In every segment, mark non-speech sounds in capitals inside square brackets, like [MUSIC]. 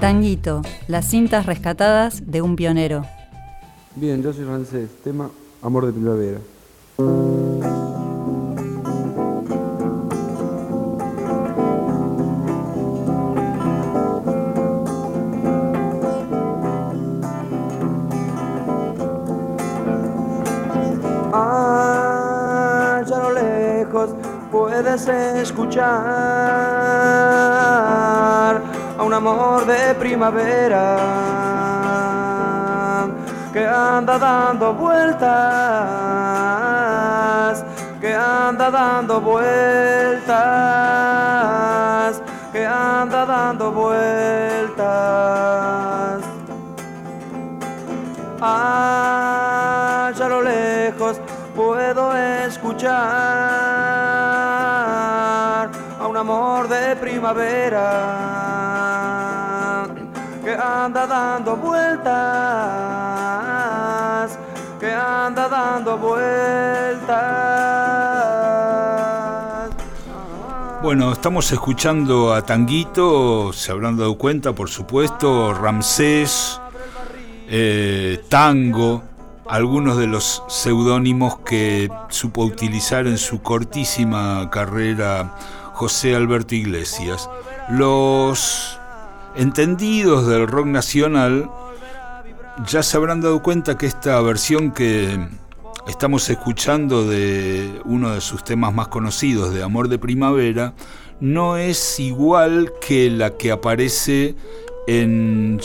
Tanguito, las cintas rescatadas de un pionero. Bien, yo soy Rancés, tema Amor de Primavera. Allá a lo lejos puedes escuchar primavera que anda dando vueltas, que anda dando vueltas, que anda dando vueltas. Allá a lo lejos puedo escuchar a un amor de primavera anda dando vueltas, que anda dando vueltas. Bueno, estamos escuchando a Tanguito, se habrán dado cuenta, por supuesto, Ramsés, eh, Tango, algunos de los seudónimos que supo utilizar en su cortísima carrera José Alberto Iglesias. Los entendidos del rock nacional ya se habrán dado cuenta que esta versión que estamos escuchando de uno de sus temas más conocidos, de Amor de Primavera, no es igual que la que aparece en,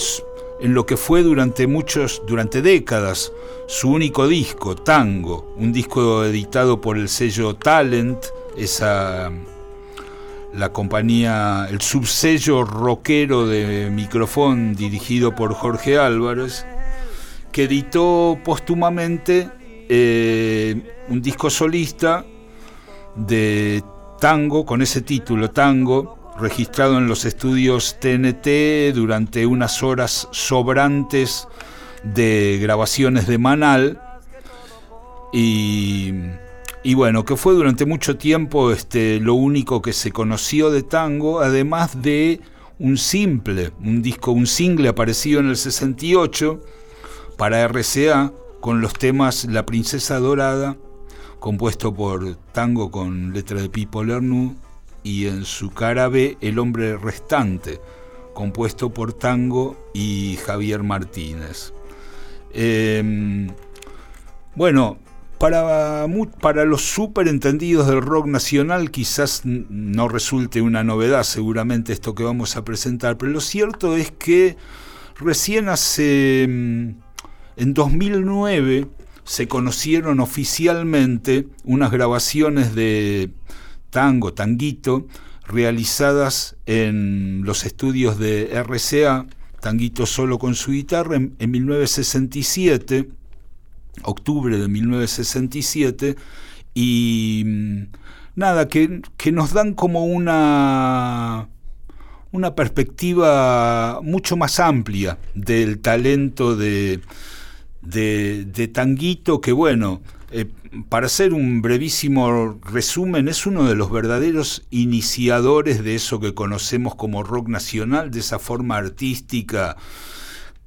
en lo que fue durante muchos, durante décadas, su único disco, Tango, un disco editado por el sello Talent, esa la compañía, el subsello rockero de microfón dirigido por Jorge Álvarez, que editó póstumamente eh, un disco solista de tango, con ese título, Tango, registrado en los estudios TNT durante unas horas sobrantes de grabaciones de Manal. Y y bueno, que fue durante mucho tiempo este, lo único que se conoció de tango, además de un simple, un disco, un single aparecido en el 68 para RCA con los temas La Princesa Dorada, compuesto por tango con letra de Pipo Lernu, y en su cara B El Hombre Restante, compuesto por tango y Javier Martínez. Em, bueno, para, los superentendidos del rock nacional quizás no resulte una novedad seguramente esto que vamos a presentar, pero lo cierto es que recién hace, mm, en 2009, se conocieron oficialmente unas grabaciones de tango, tanguito, realizadas en los estudios de RCA, tanguito solo con su guitarra, en, en 1967 octubre de 1967, y mm, nada, que, nos dan como una, una perspectiva mucho más amplia del talento de, de, Tanguito, que bueno, eh, para hacer un brevísimo resumen, es uno de los verdaderos iniciadores de eso que conocemos como rock nacional, de esa forma artística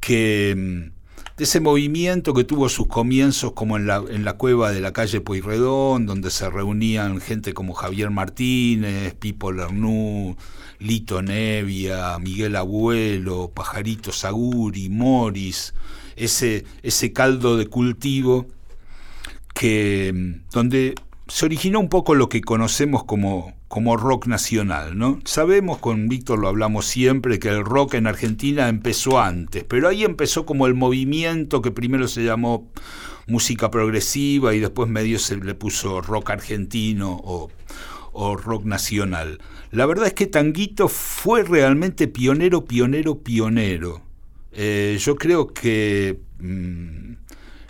que mm, de ese movimiento que tuvo sus comienzos como en la, en la cueva de la calle Pueyrredón, donde se reunían gente como Javier Martínez, Pipo Lernú, Lito Nevia, Miguel Abuelo, Pajarito Saguri, Morris, ese, ese caldo de cultivo que donde se originó un poco lo que conocemos como, como rock nacional, ¿no? Sabemos, con Víctor lo hablamos siempre, que el rock en Argentina empezó antes, pero ahí empezó como el movimiento que primero se llamó música progresiva y después medio se le puso rock argentino o, rock nacional. La verdad es que Tanguito fue realmente pionero, pionero, pionero. Eh, yo creo que mm,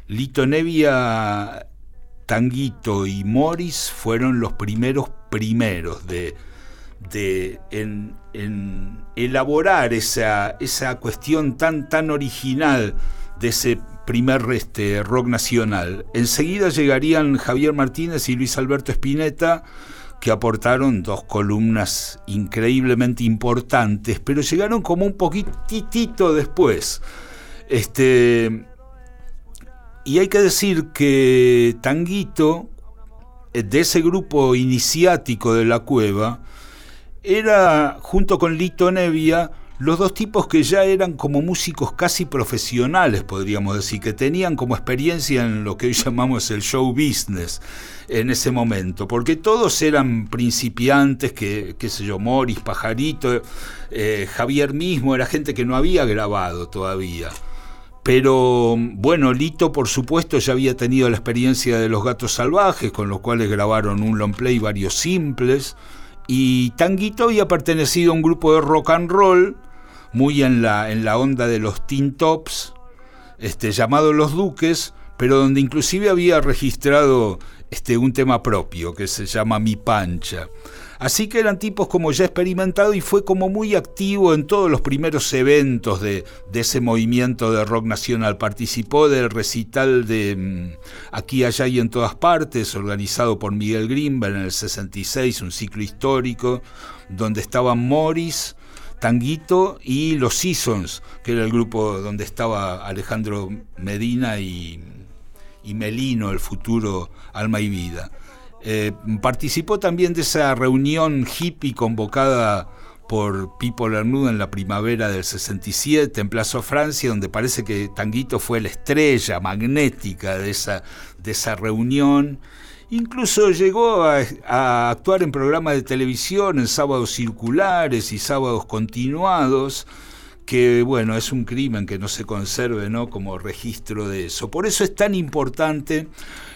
Lito Nevia Tanguito y Morris fueron los primeros primeros de, de en, elaborar esa, esa cuestión tan, tan original de ese primer este, rock nacional. Enseguida llegarían Javier Martínez y Luis Alberto Spinetta que aportaron dos columnas increíblemente importantes, pero llegaron como un poquitito después. Este, y hay que decir que Tanguito, de ese grupo iniciático de la cueva, era, junto con Lito Nevia, los dos tipos que ya eran como músicos casi profesionales, podríamos decir, que tenían como experiencia en lo que hoy llamamos el show business en ese momento, porque todos eran principiantes, que, qué sé yo, Morris, Pajarito, eh, Javier mismo, era gente que no había grabado todavía. Pero bueno, Lito por supuesto ya había tenido la experiencia de los gatos salvajes, con los cuales grabaron un long play varios simples. Y Tanguito había pertenecido a un grupo de rock and roll, muy en la, en la onda de los Teen Tops, este, llamado Los Duques, pero donde inclusive había registrado este, un tema propio que se llama Mi Pancha. Así que eran tipos como ya experimentados y fue como muy activo en todos los primeros eventos de, ese movimiento de rock nacional. Participó del recital de mm, Aquí, allá y en todas partes, organizado por Miguel Grimberg en el 66, un ciclo histórico, donde estaban Morris, Tanguito y Los Seasons, que era el grupo donde estaba Alejandro Medina y Melino, el futuro alma y vida. Eh, participó también de esa reunión hippie convocada por Pipo Lernud en la primavera del 67 en Plaza Francia, donde parece que Tanguito fue la estrella magnética de esa, de esa reunión. Incluso llegó a, a, actuar en programas de televisión, en sábados circulares y sábados continuados, que bueno, es un crimen que no se conserve ¿no? como registro de eso. Por eso es tan importante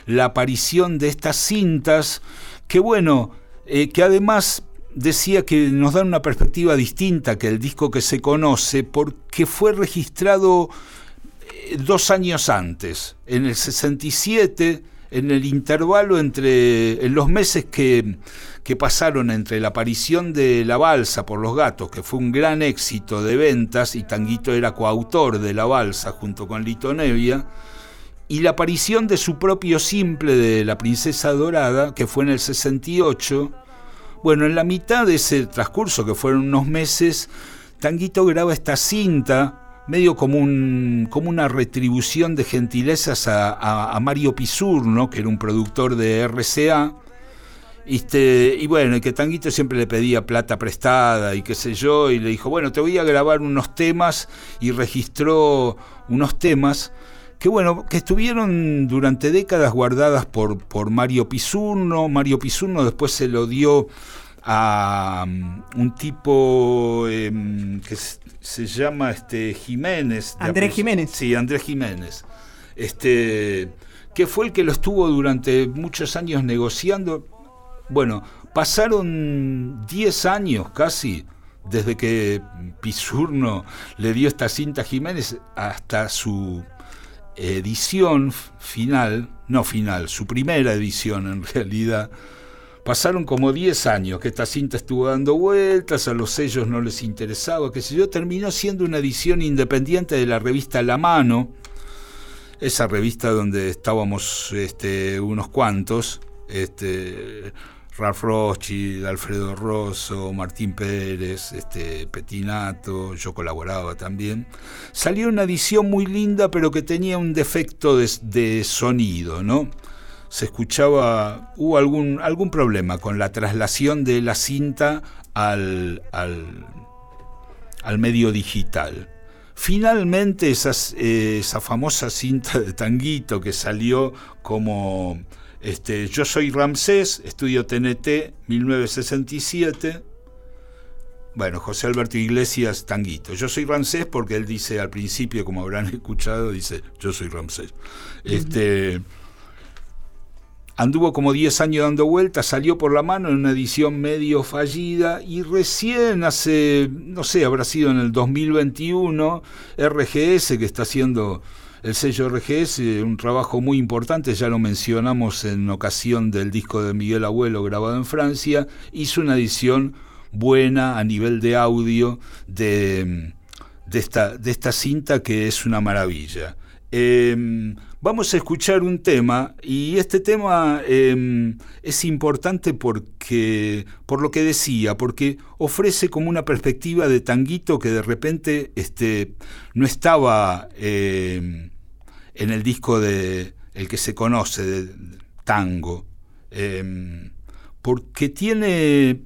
la aparición de estas cintas, que bueno, eh, que además decía que nos dan una perspectiva distinta que el disco que se conoce, porque fue registrado eh, dos años antes, en el 67, en el intervalo entre, en los meses que, que pasaron entre la aparición de La Balsa por los Gatos, que fue un gran éxito de ventas, y Tanguito era coautor de La Balsa junto con Lito Nevia, y la aparición de su propio simple de La Princesa Dorada, que fue en el 68. Bueno, en la mitad de ese transcurso, que fueron unos meses, Tanguito graba esta cinta, medio como, un, como una retribución de gentilezas a, Mario Pisurno, que era un productor de RCA. Este, y bueno, y que Tanguito siempre le pedía plata prestada y qué sé yo, y le dijo, bueno, te voy a grabar unos temas, y registró unos temas que bueno, que estuvieron durante décadas guardadas por, por Mario Pisurno. Mario Pisurno después se lo dio a um, un tipo em, que se llama este Jiménez. Andrés Jiménez. Sí, Andrés Jiménez. Este, que fue el que lo estuvo durante muchos años negociando. Bueno, pasaron 10 años casi desde que Pisurno le dio esta cinta a Jiménez hasta su edición final, no final, su primera edición en [LAUGHS] realidad, pasaron como 10 años que esta cinta estuvo dando vueltas, a los sellos no les interesaba, que sé yo, terminó siendo una edición independiente de la revista La Mano, esa revista donde estábamos este, unos cuantos, este, Ralph Rothschild, Alfredo Rosso, Martín Pérez, este, Petinato, yo colaboraba también. Salió una edición muy linda, pero que tenía un defecto de, sonido, ¿no? Se escuchaba, hubo algún, algún problema con la traslación de la cinta al, al, medio digital. Finalmente eh, esa famosa cinta de tanguito que salió como este, yo soy Ramsés, estudio TNT 1967. Bueno, José Alberto Iglesias, Tanguito. Yo soy Ramsés porque él dice al principio, como habrán [LAUGHS] escuchado, dice, yo soy Ramsés. Este, anduvo como 10 años dando vueltas, salió por la mano en una edición medio fallida y recién hace, no sé, habrá sido en el 2021, RGS, que está haciendo el sello RGS, un trabajo muy importante, ya lo mencionamos en ocasión del disco de Miguel Abuelo grabado en Francia, hizo una edición buena a nivel de audio de, de, esta, de esta cinta que es una maravilla. Em, vamos a escuchar un tema y este tema em, es importante porque, por lo que decía, porque ofrece como una perspectiva de tanguito que de repente este, no estaba em, en el disco de el que se conoce de tango, porque tiene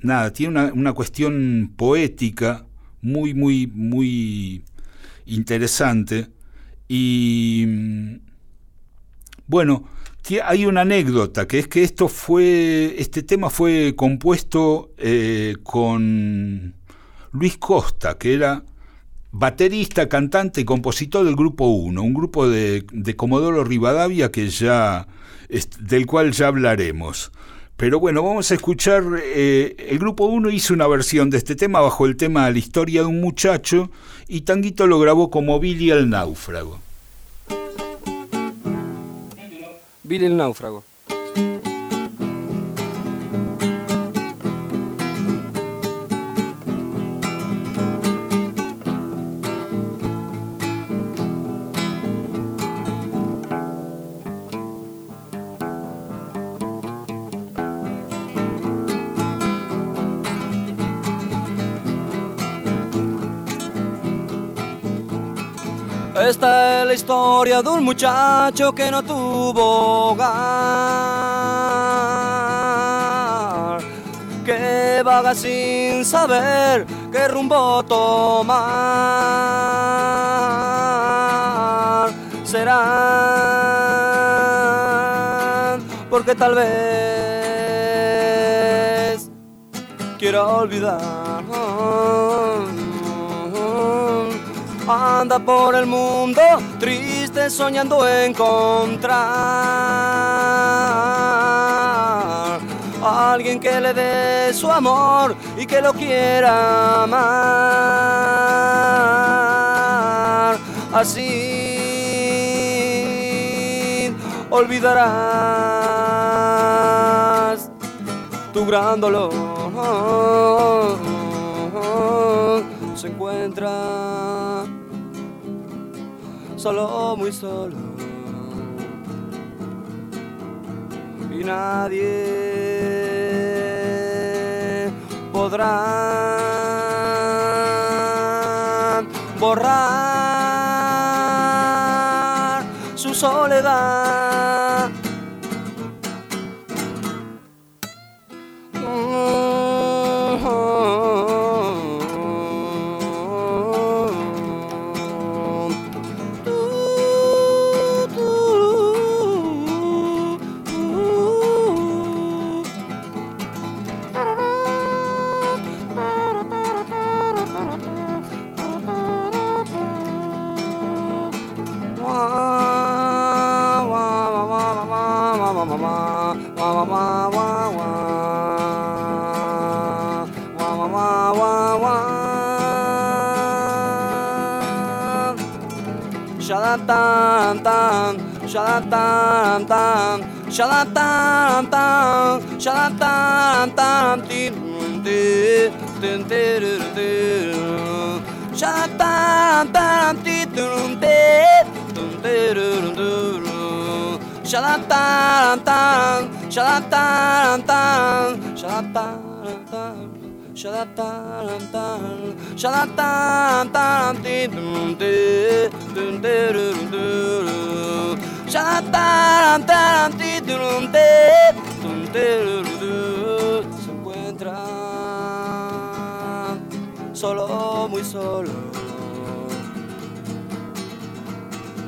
nada, tiene una, una cuestión poética muy, muy, muy interesante y mm, bueno, hay una anécdota, que es que esto fue, este tema fue compuesto eh, con Luis Costa, que era baterista, cantante y compositor del Grupo 1, un grupo de, de Comodoro Rivadavia que ya, del cual ya hablaremos. Pero bueno, vamos a escuchar, eh, el Grupo 1 hizo una versión de este tema bajo el tema La historia de un muchacho y Tanguito lo grabó como Billy el náufrago. Billy el náufrago. Esta es la historia de un muchacho que no tuvo hogar, que vaga sin saber qué rumbo tomar. Será porque tal vez quiera olvidar anda por el mundo triste soñando encontrar a alguien que le dé su amor y que lo quiera amar. Así olvidarás tu gran dolor. Se encuentra solo, muy solo. Y nadie podrá borrar su soledad. Tan tan, sha tan. Tan, sha tan. Tan, sha tan. Tan, tin tin tin tin tin, sha tan. Tan, tin tin tin tin, sha tan tan, sha tan. Tan, se encuentra solo, muy solo,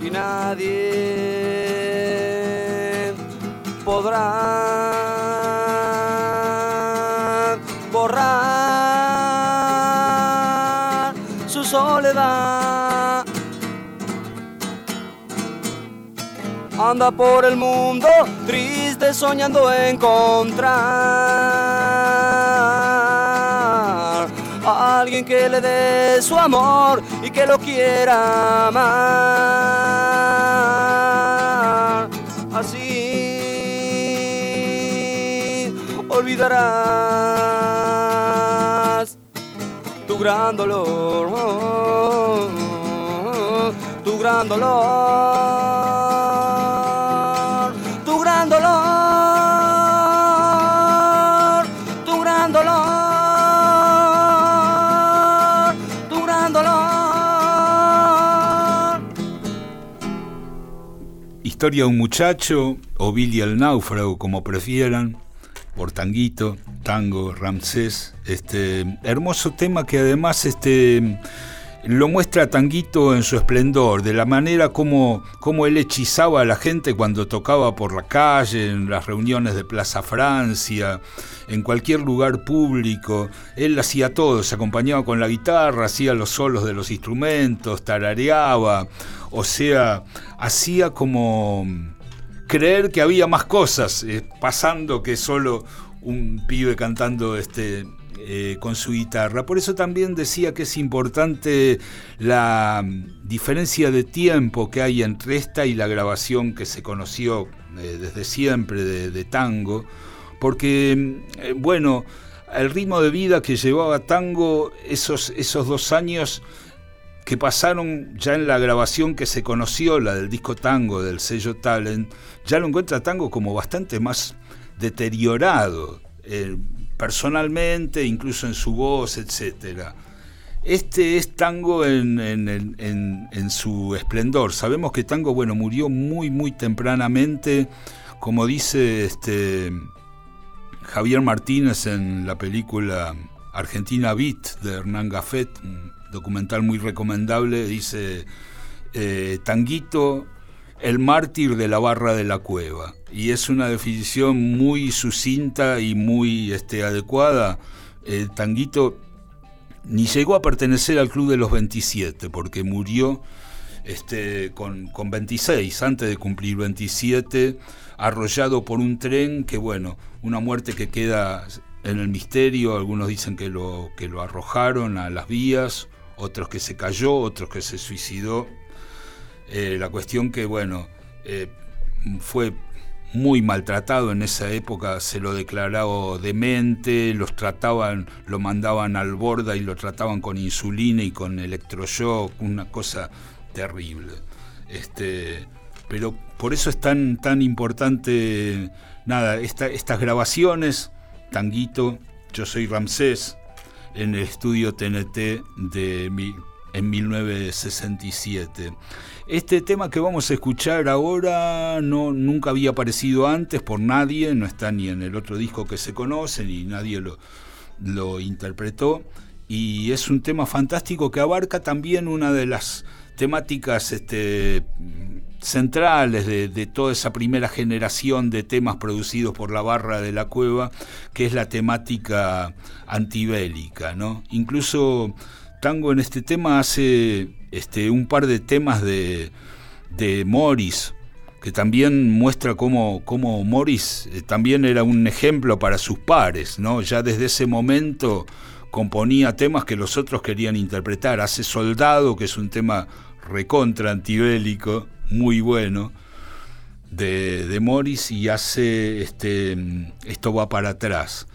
y nadie podrá Anda por el mundo triste soñando encontrar a alguien que le dé su amor y que lo quiera amar. Así olvidarás tu gran dolor, tu gran dolor, tu gran dolor, tu gran dolor, tu gran dolor. Historia de un muchacho, o Billy el náufrago, como prefieran, por Tanguito, Tango, Ramsés, este hermoso tema que además este lo muestra Tanguito en su esplendor, de la manera como, como él hechizaba a la gente cuando tocaba por la calle, en las reuniones de Plaza Francia, en cualquier lugar público. Él hacía todo, se acompañaba con la guitarra, hacía los solos de los instrumentos, tarareaba, o sea, hacía como creer que había más cosas eh, pasando que solo un pibe cantando este eh, con su guitarra. Por eso también decía que es importante la mm, diferencia de tiempo que hay entre esta y la grabación que se conoció eh, desde siempre de, tango, porque, mm, eh, bueno, el ritmo de vida que llevaba tango esos, esos dos años que pasaron ya en la grabación que se conoció, la del disco tango del sello Talent, ya lo encuentra tango como bastante más deteriorado personalmente, incluso en su voz, etc. Este es tango en, su esplendor. Sabemos que tango, bueno, murió muy, muy tempranamente, como dice este Javier Martínez en la película Argentina Beat de Hernán Gaffet, un documental muy recomendable, dice eh, Tanguito, el mártir de la barra de la cueva y es una definición muy sucinta y muy este, adecuada. El tanguito ni llegó a pertenecer al club de los 27 porque murió este, con, con 26, antes de cumplir 27, arrollado por un tren que, bueno, una muerte que queda en el misterio, algunos dicen que lo, que lo arrojaron a las vías, otros que se cayó, otros que se suicidó. Eh, la cuestión que, bueno, eh, fue muy maltratado en esa época, se lo declaraba demente, los trataban, lo mandaban al borda y lo trataban con insulina y con electroshock, una cosa terrible. Este, pero por eso es tan, tan importante, nada, estas grabaciones, Tanguito, yo soy Ramsés, en el estudio TNT de mi, en 1967. Este tema que vamos a escuchar ahora no, nunca había aparecido antes por nadie, no está ni en el otro disco que se conoce, ni nadie lo, lo interpretó. Y es un tema fantástico que abarca también una de las temáticas este, centrales de, toda esa primera generación de temas producidos por la barra de la cueva, que es la temática antibélica. ¿no? Incluso Tango en este tema hace este, un par de temas de, de Morris, que también muestra cómo, cómo Morris eh, también era un ejemplo para sus pares, ¿no? Ya desde ese momento componía temas que los otros querían interpretar. Hace Soldado, que es un tema recontra antibélico, muy bueno, de, de Morris, y hace este, Esto va para atrás.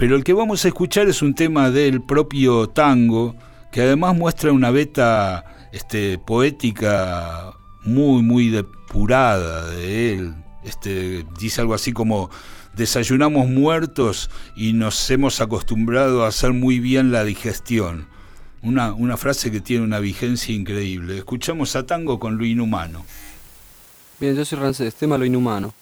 Pero el que vamos a escuchar es un tema del propio tango, que además muestra una beta este, poética muy, muy depurada de él. Este, dice algo así como, desayunamos muertos y nos hemos acostumbrado a hacer muy bien la digestión. Una, una frase que tiene una vigencia increíble. Escuchamos a Tango con lo inhumano. Bien, yo soy Rancés, tema lo inhumano.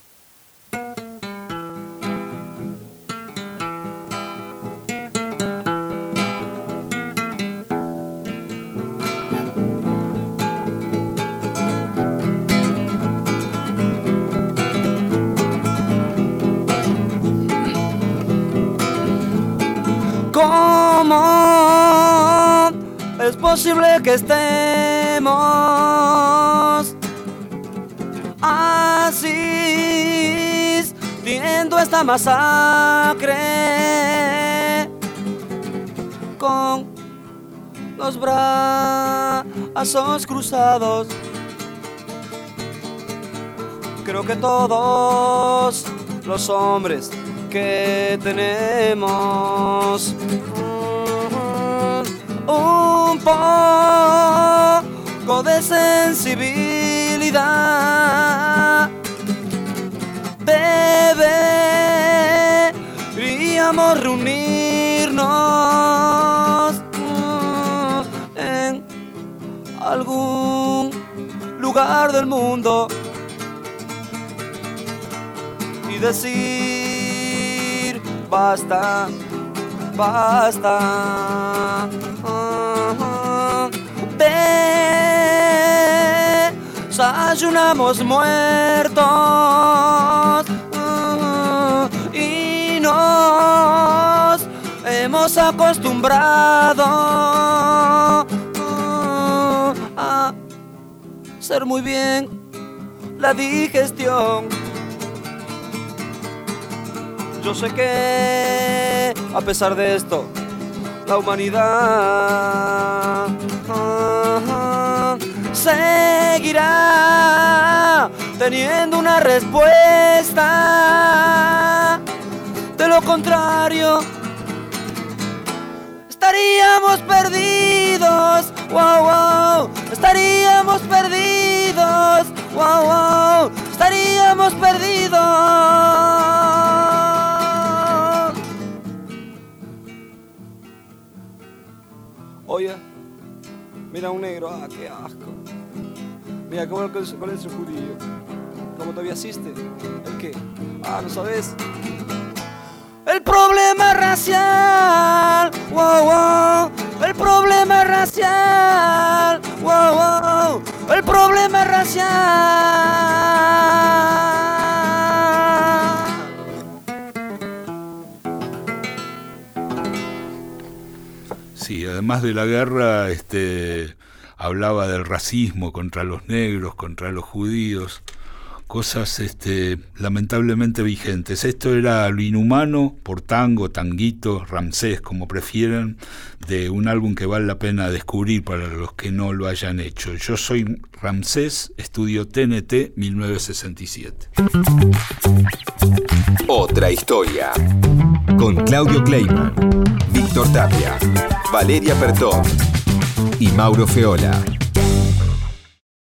Que estemos así viendo esta masacre con los brazos cruzados. Creo que todos los hombres que tenemos un poco de sensibilidad. Deberíamos reunirnos mm, en algún lugar del mundo y decir basta, basta. Desayunamos muertos y nos hemos acostumbrado a hacer muy bien la digestión. Yo sé que a pesar de esto, la humanidad seguirá teniendo una respuesta. De lo contrario, estaríamos perdidos. Wow, wow, estaríamos perdidos. Wow, wow, estaríamos perdidos. Oye, mira un negro, ah, qué asco. Mira, ¿cómo con, con ese judío? ¿Cómo todavía asiste? ¿El qué? Ah, ¿no sabes? El problema racial, wow, wow. El problema racial, wow, wow. El problema racial. Además de la guerra, este, hablaba del racismo contra los negros, contra los judíos, cosas este, lamentablemente vigentes. Esto era Lo Inhumano por Tango, Tanguito, Ramsés, como prefieran, de un álbum que vale la pena descubrir para los que no lo hayan hecho. Yo soy Ramsés, estudio TNT 1967. Otra historia. Con Claudio Kleiman, Valeria Pertón y Mauro Feola.